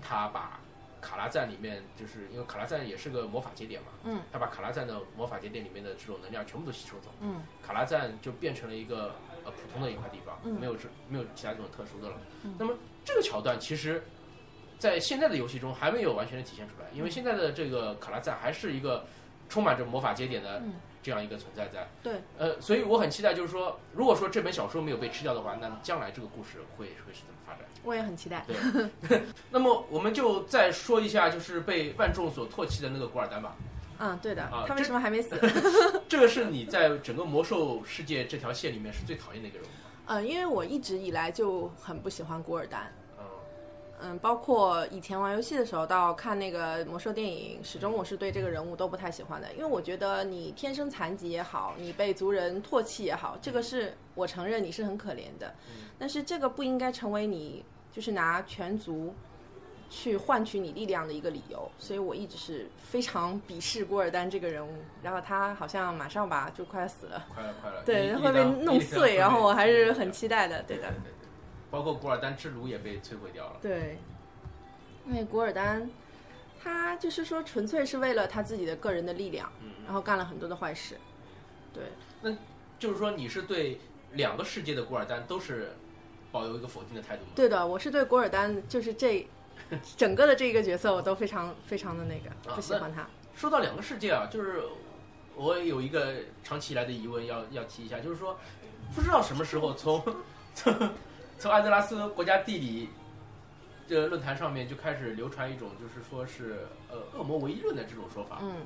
他把卡拉赞里面，就是因为卡拉赞也是个魔法节点嘛，嗯，他把卡拉赞的魔法节点里面的这种能量全部都吸收走，嗯。卡拉赞就变成了一个呃普通的一块地方，嗯。没有这没有其他这种特殊的了。嗯。那么这个桥段其实。在现在的游戏中还没有完全的体现出来，因为现在的这个卡拉赞还是一个充满着魔法节点的嗯这样一个存在在。对，呃，所以我很期待，就是说，如果说这本小说没有被吃掉的话，那将来这个故事会会是怎么发展？我也很期待。对 *laughs* 那么我们就再说一下，就是被万众所唾弃的那个古尔丹吧。嗯，对的啊。他为什么还没死？*laughs* 这个是你在整个魔兽世界这条线里面是最讨厌的一个人物？嗯，因为我一直以来就很不喜欢古尔丹。嗯嗯，包括以前玩游戏的时候，到看那个魔兽电影，始终我是对这个人物都不太喜欢的，因为我觉得你天生残疾也好，你被族人唾弃也好，这个是我承认你是很可怜的，但是这个不应该成为你就是拿全族去换取你力量的一个理由，所以我一直是非常鄙视古尔丹这个人物，然后他好像马上吧就快要死了，快了快了，对，会被弄碎，然后我还是很期期待的，对的对对。对，包括古尔丹之炉也被摧毁掉了。对，因为古尔丹，他就是说纯粹是为了他自己的个人的力量，嗯，然后干了很多的坏事。对，那就是说你是对两个世界的古尔丹都是保有一个否定的态度吗？对的，我是对古尔丹就是这 *laughs* 整个的这个角色我都非常非常的那个啊不喜欢他。说到两个世界啊，就是我有一个长期以来的疑问要要提一下，就是说，不知道什么时候从从从艾泽拉斯国家地理这论坛上面就开始流传一种，就是说是呃恶魔唯一论的这种说法。嗯，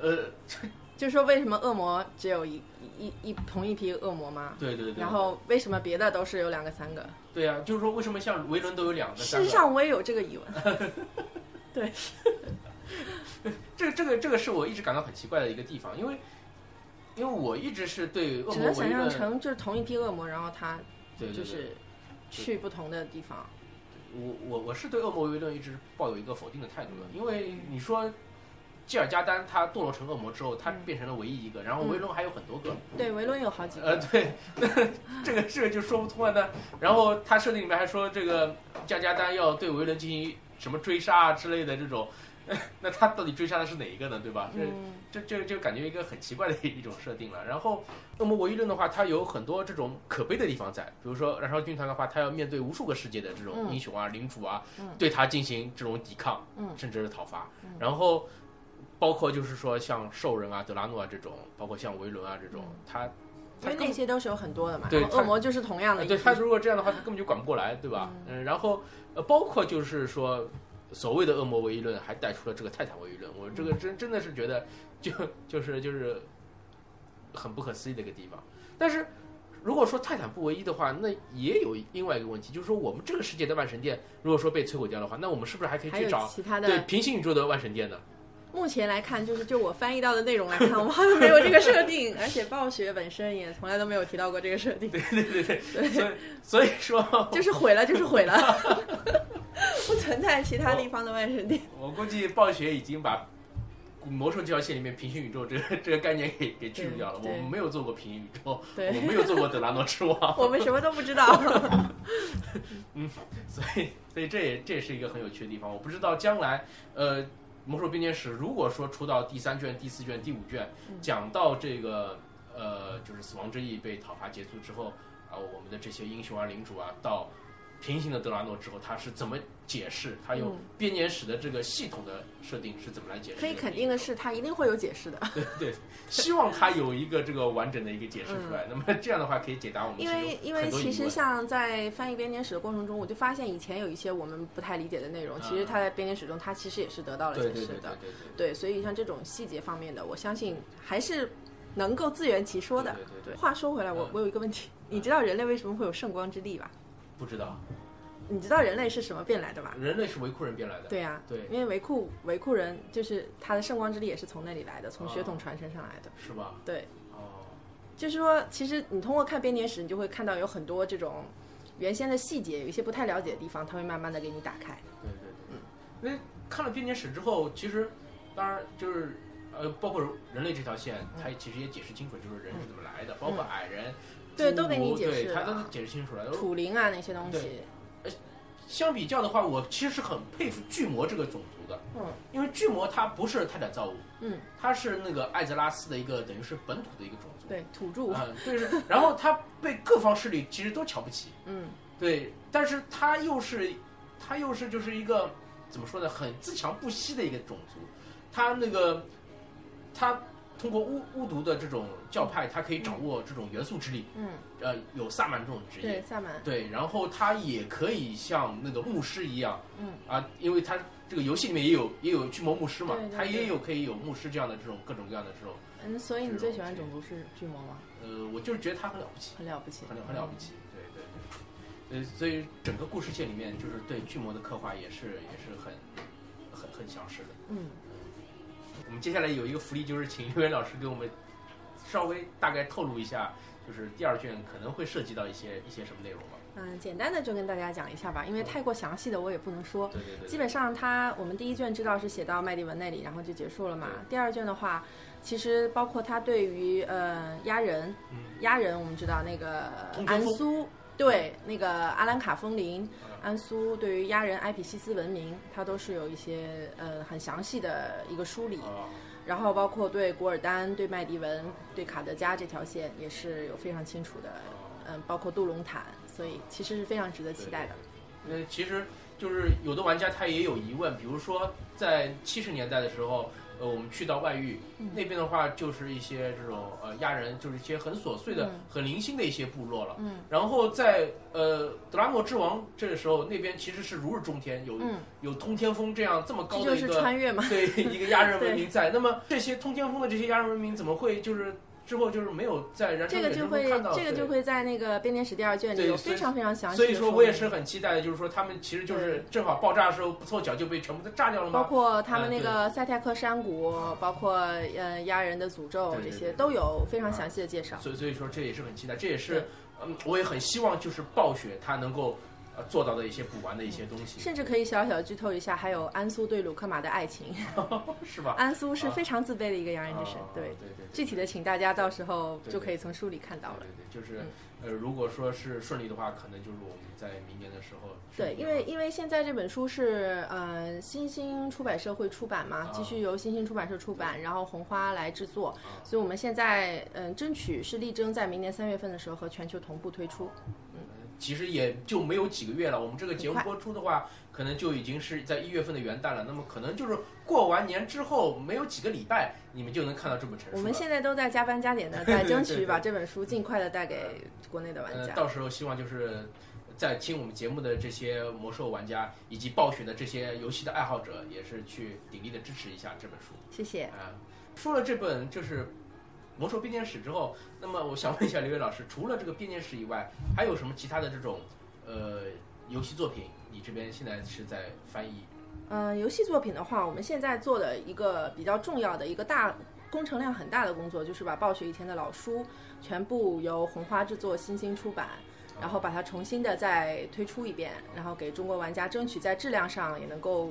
呃，*laughs* 就是说为什么恶魔只有一一一同一批恶魔吗？对对对。然后为什么别的都是有两个、三个？对呀、就是说为什么像维伦都有两个、三个？事实上，我也有这个疑问。*laughs* 对，这个这个这个是我一直感到很奇怪的一个地方，因为因为我一直是对恶只能想象成就是同一批恶魔，然后他就是去不同的地方。我我我是对恶魔唯一论一直抱有一个否定的态度的，因为你说基尔加丹他堕落成恶魔之后，他变成了唯一一个，然后维伦还有很多个，对，维伦有好几个。呃，对，*laughs* 这个这个就说不通了呢。然后他设定里面还说这个加加丹要对维伦进行什么追杀啊之类的这种，*laughs* 那他到底追杀的是哪一个呢？对吧？这嗯，这这就感觉一个很奇怪的一种设定了。然后恶魔唯一论的话，它有很多这种可悲的地方在，比如说燃烧军团的话，他要面对无数个世界的这种嗯英雄啊、领主啊，嗯对他进行这种抵抗，嗯甚至是讨伐。嗯然后包括就是说像兽人啊、德拉诺啊这种，包括像维伦啊这种，他因为那些都是有很多的嘛。对恶魔就是同样的。对他如果这样的话，他根本就管不过来，对吧？嗯，然后呃，包括就是说，所谓的恶魔唯一论还带出了这个泰坦唯一论，我这个真真的是觉得就就是就是很不可思议的一个地方。但是如果说泰坦不唯一的话，那也有另外一个问题，就是说我们这个世界的万神殿如果说被摧毁掉的话，那我们是不是还可以去找其他对，平行宇宙的万神殿呢？目前来看，就是就我翻译到的内容来看，我们好像没有这个设定，而且暴雪本身也从来都没有提到过这个设定，对对对对，所以所以说，*laughs* 就是毁了，就是毁了，*laughs* 不存在其他地方的万神殿。我估计暴雪已经把魔兽这条线里面平行宇宙这个这个概念给给去除掉了。我们没有做过平行宇宙，我对，没有做过德拉诺之王，*laughs* 我们什么都不知道。嗯所以所以这也这也是一个很有趣的地方。我不知道将来呃魔兽编年史如果说出到第三卷、第四卷、第五卷，嗯讲到这个呃就是死亡之翼被讨伐结束之后啊、我们的这些英雄啊、领主啊到。平行的德拉诺之后，他是怎么解释？他用嗯编年史的这个系统的设定是怎么来解释？可以肯定的是，他一定会有解释的，*laughs* 对对，希望他有一个这个完整的一个解释出来。那么这样的话，可以解答我们因为因为其实像在翻译编年史的过程中，我就发现以前有一些我们不太理解的内容，其实他在编年史中，他其实也是得到了对对对对解释的。对对对，所以像这种细节方面的，我相信还是能够自圆其说的。对对对对话说回来，我嗯我有一个问题，你知道人类为什么会有圣光之力吧？不知道你知道人类是什么变来的吧？人类是维库人变来的。对呀、对，因为维库维库人就是他的圣光之力也是从那里来的，从血统传承上来的。是吧？对，哦，就是说，其实你通过看编年史，你就会看到有很多这种原先的细节，有一些不太了解的地方，他会慢慢的给你打开。对对对，因为看了编年史之后，其实当然就是呃，包括人类这条线，它其实也解释清楚，就是人是怎么来的，包括矮人。嗯对都给你解释对，它了。都解释清楚了。土灵啊那些东西，相比较的话，我其实是很佩服巨魔这个种族的，嗯。因为巨魔它不是泰坦造物，嗯，它是那个艾泽拉斯的一个等于是本土的一个种族，对土著，嗯、对，然后他被各方势力其实都瞧不起，嗯。对，但是他又是他又是就是一个怎么说呢，很自强不息的一个种族，他那个他通过巫巫毒的这种教派，他可以掌握这种元素之力，嗯，呃，有萨满这种职业。对，萨满，对，然后他也可以像那个牧师一样，嗯。啊，因为他这个游戏里面也有也有巨魔牧师嘛，对对他也有可以有牧师这样的这种各种各样的这种，嗯，所以你最喜欢种族是巨魔吗？呃，我就是觉得他很了不起，很了不起，很了很了不起，对对对，呃，所以整个故事线里面就是对巨魔的刻画也是也是很很很详实的。嗯，我们接下来有一个福利，就是请刘源老师给我们稍微大概透露一下，就是第二卷可能会涉及到一些一些什么内容吧。嗯，简单的就跟大家讲一下吧，因为太过详细的我也不能说。对对对，基本上它我们第一卷知道是写到麦迪文那里，然后就结束了嘛。第二卷的话，其实包括他对于呃压人，嗯鸭人我们知道那个安苏，对那个阿兰卡风林嗯，安苏对于亚人埃匹西斯文明，它都是有一些呃很详细的一个梳理。啊，然后包括对古尔丹、对麦迪文、对卡德加这条线也是有非常清楚的，嗯，包括杜隆坦，所以其实是非常值得期待的。那其实就是有的玩家他也有疑问，比如说在七十年代的时候，呃，我们去到外域、那边的话，就是一些这种呃亚人，就是一些很琐碎的、嗯很零星的一些部落了。嗯然后在呃德拉莫之王这个时候，那边其实是如日中天，有、嗯，有通天峰这样这么高的一个穿越嘛。对 *laughs* 一个亚人文明在。那么这些通天峰的这些亚人文明怎么会就是之后就是没有在燃烧远征这个就会？这个就会在那个编年史第二卷里有非常非常详细的所以说我也是很期待的，就是说他们其实就是正好爆炸的时候不凑巧就被全部都炸掉了吗包？括他们嗯那个塞泰克山谷，包括呃亚人的诅咒这些都有非常详细的介绍。所以所以说这也是很期待，这也是嗯，我也很希望就是暴雪它能够呃做到的一些补完的一些东西，甚至可以小小剧透一下，还有安苏对鲁克马的爱情。*laughs* 是吧？*laughs* 安苏是非常自卑的一个洋人之神啊，对。对对，具体的，请大家到时候就可以从书里看到了对。对对，就是呃，如果说是顺利的话，可能就是我们在明年的时候对，因为因为现在这本书是呃新兴出版社会出版嘛啊，继续由新兴出版社出版，然后红花来制作，啊所以我们现在嗯、呃争取是力争在明年三月份的时候和全球同步推出。其实也就没有几个月了。我们这个节目播出的话，可能就已经是在一月份的元旦了。那么可能就是过完年之后，没有几个礼拜，你们就能看到这本成书。我们现在都在加班加点的，*laughs* 在争取把这本书尽快的带给国内的玩呃，家。到时候希望就是在听我们节目的这些魔兽玩家以及暴雪的这些游戏的爱好者，也是去鼎力的支持一下这本书谢谢。啊、说了这本就是《魔兽编年史》之后，那么我想问一下刘伟老师，除了这个编年史以外，还有什么其他的这种呃游戏作品？你这边现在是在翻译？嗯，游戏作品的话，我们现在做的一个比较重要的一个大工程量很大的工作，就是把暴雪以前的老书全部由红花制作、新兴出版，然后把它重新的再推出一遍，然后给中国玩家争取在质量上也能够，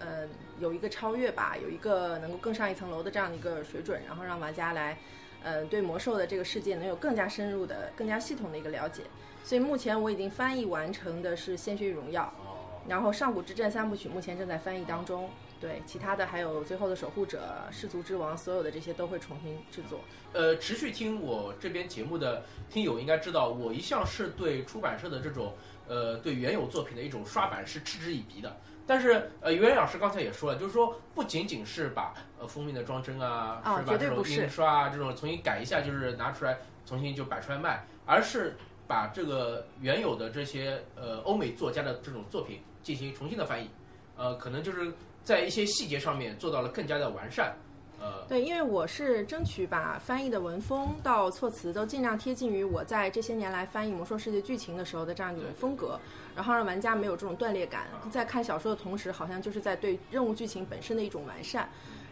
呃，有一个超越吧，有一个能够更上一层楼的这样的一个水准，然后让玩家来，呃，对魔兽的这个世界能有更加深入的、更加系统的一个了解。所以目前我已经翻译完成的是《鲜血与荣耀》。哦，然后《上古之战》三部曲目前正在翻译当中，对，其他的还有《最后的守护者》《氏族之王》，所有的这些都会重新制作。呃，持续听我这边节目的听友应该知道，我一向是对出版社的这种呃对原有作品的一种刷版是嗤之以鼻的。但是呃，袁老师刚才也说了，就是说不仅仅是把呃封面的装帧啊，啊是吧这种印刷啊这种重新改一下，就是拿出来重新就摆出来卖，而是把这个原有的这些呃欧美作家的这种作品进行重新的翻译，呃，可能就是在一些细节上面做到了更加的完善，呃，对，因为我是争取把翻译的文风到措辞都尽量贴近于我在这些年来翻译《魔兽世界》剧情的时候的这样一种风格，然后让玩家没有这种断裂感，在看小说的同时，好像就是在对任务剧情本身的一种完善。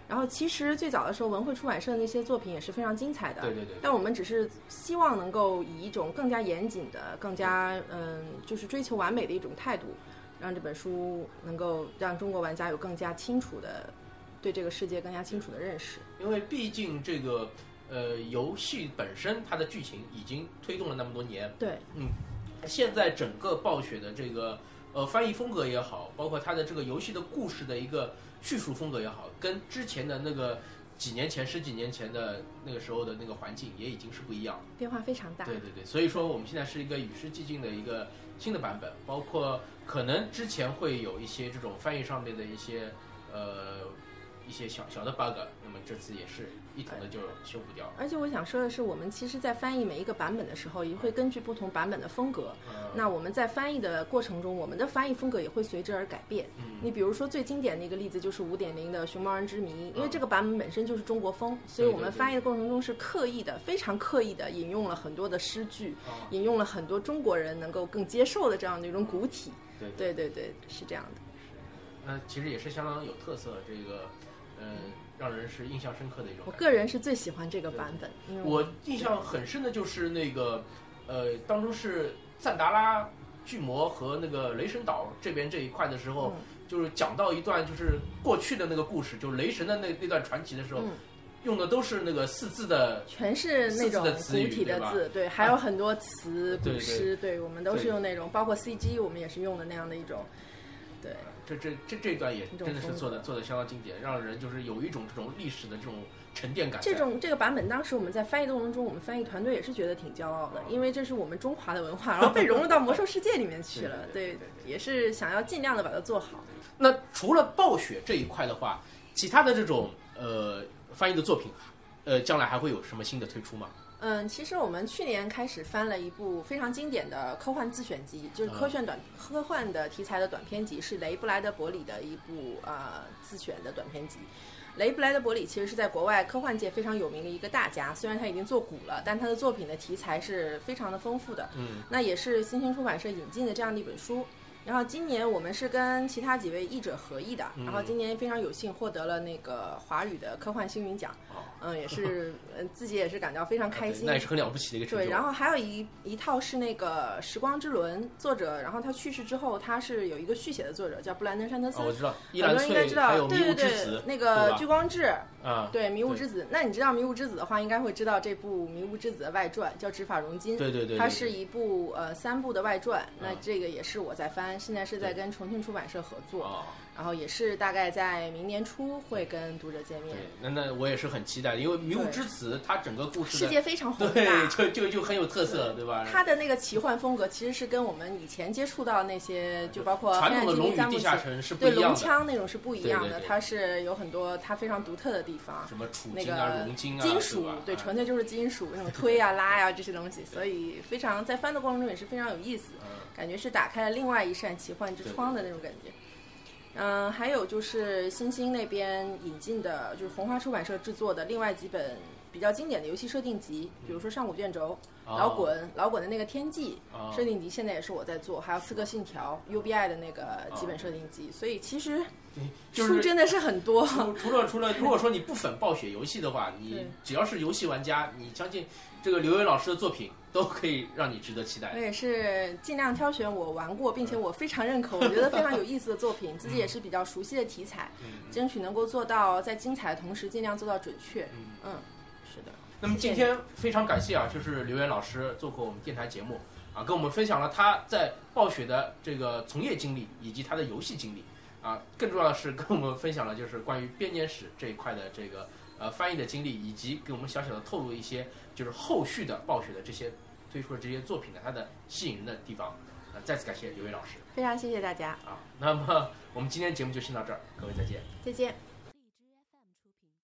然后其实最早的时候，文汇出版社的那些作品也是非常精彩的，对对对。但我们只是希望能够以一种更加严谨的、更加嗯，就是追求完美的一种态度，让这本书能够让中国玩家有更加清楚的对这个世界更加清楚的认识。因为毕竟这个呃游戏本身它的剧情已经推动了那么多年，对，现在整个暴雪的这个呃翻译风格也好，包括它的这个游戏的故事的一个叙述风格也好，跟之前的那个几年前、十几年前的那个时候的那个环境也已经是不一样了。变化非常大。对对对，所以说我们现在是一个与时俱进的一个新的版本，包括可能之前会有一些这种翻译上面的一些呃一些小小的 bug，那么这次也是一同的就修补掉了。而且我想说的是，我们其实，在翻译每一个版本的时候，也会根据不同版本的风格。嗯那我们在翻译的过程中，我们的翻译风格也会随之而改变。嗯你比如说最经典的一个例子就是五点零的《熊猫人之谜》，因为嗯这个版本本身就是中国风，所以我们翻译的过程中是刻意的、非常刻意的引用了很多的诗句，啊引用了很多中国人能够更接受的这样的一种古体。对对对对，是这样的。那其实也是相当有特色，这个呃让人是印象深刻的一种我。个人是最喜欢这个版本，因为我印象很深的就是那个呃当中是赞达拉巨魔和那个雷神岛这边这一块的时候，嗯就是讲到一段就是过去的那个故事，就是雷神的那那段传奇的时候，嗯用的都是那个四字的。全是那种古体的字，对，还有很多词、古诗，对我们都是用那种，包括 CG，我们也是用的那样的一种，对。这这这这一段也真的是做的做的相当经典，让人就是有一种这种历史的这种沉淀感。这种这个版本，当时我们在翻译的过程中，我们翻译团队也是觉得挺骄傲的，因为这是我们中华的文化，然后被融入到魔兽世界里面去了，*laughs* 对，也是想要尽量的把它做好。那除了暴雪这一块的话，其他的这种呃翻译的作品，呃将来还会有什么新的推出吗？嗯，其实我们去年开始翻了一部非常经典的科幻自选集，就是科幻短、科幻的题材的短篇集，是雷布莱德伯里的一部呃自选的短篇集。雷布莱德伯里其实是在国外科幻界非常有名的一个大家，虽然他已经做古了，但他的作品的题材是非常的丰富的。嗯，那也是新兴出版社引进的这样的一本书。然后今年我们是跟其他几位译者合译的，然后今年非常有幸获得了那个华语的科幻星云奖，嗯，也是嗯 *laughs* 自己也是感到非常开心，那也是很了不起的一个成就。对，然后还有一一套是那个《时光之轮》，作者，然后他去世之后，他是有一个续写的作者叫布兰登·山德森，我知道，很多人应该知道，对对对，那个《聚光志》啊，对《迷雾之子》，那你知道《迷雾之子》的话，应该会知道这部《迷雾之子》的外传叫《执法荣金》，对对对，它是一部呃三部的外传，那这个也是我在翻，现在是在跟。重庆出版社合作，然后也是大概在明年初会跟读者见面。对，那那我也是很期待，因为《迷雾之子》它整个故事世界非常宏大，对，就就就很有特色，对吧？它的那个奇幻风格其实是跟我们以前接触到那些，就包括传统的龙与地下城是对龙枪那种是不一样的，它是有很多它非常独特的地方，什么储金啊、熔金啊，金属对，纯粹就是金属那种 *laughs* 推啊、拉呀这些东西，所以非常在翻的过程中也是非常有意思。感觉是打开了另外一扇奇幻之窗的那种感觉，嗯，还有就是星星那边引进的，就是红花出版社制作的另外几本比较经典的游戏设定集，比如说上古卷轴、老滚、老滚的那个天际设定集，现在也是我在做，还有刺客信条 UBI 的那个几本设定集，所以其实书真的是很多。除了除了，如果说你不粉暴雪游戏的话，你 *laughs* 只要是游戏玩家，你相信这个刘伟老师的作品。都可以让你值得期待。我也是尽量挑选我玩过，并且我非常认可，我觉得非常有意思的作品，*laughs* 自己也是比较熟悉的题材，争取能够做到在精彩的同时尽量做到准确。嗯，是的。那么今天非常感谢啊，就是刘源老师做客我们电台节目啊，跟我们分享了他在暴雪的这个从业经历以及他的游戏经历啊，更重要的是跟我们分享了就是关于编年史这一块的这个呃翻译的经历，以及给我们小小的透露一些。就是后续的暴雪的这些推出的这些作品呢，它的吸引人的地方，呃，再次感谢刘伟老师，非常谢谢大家啊。那么我们今天节目就先到这儿，各位再见，再见。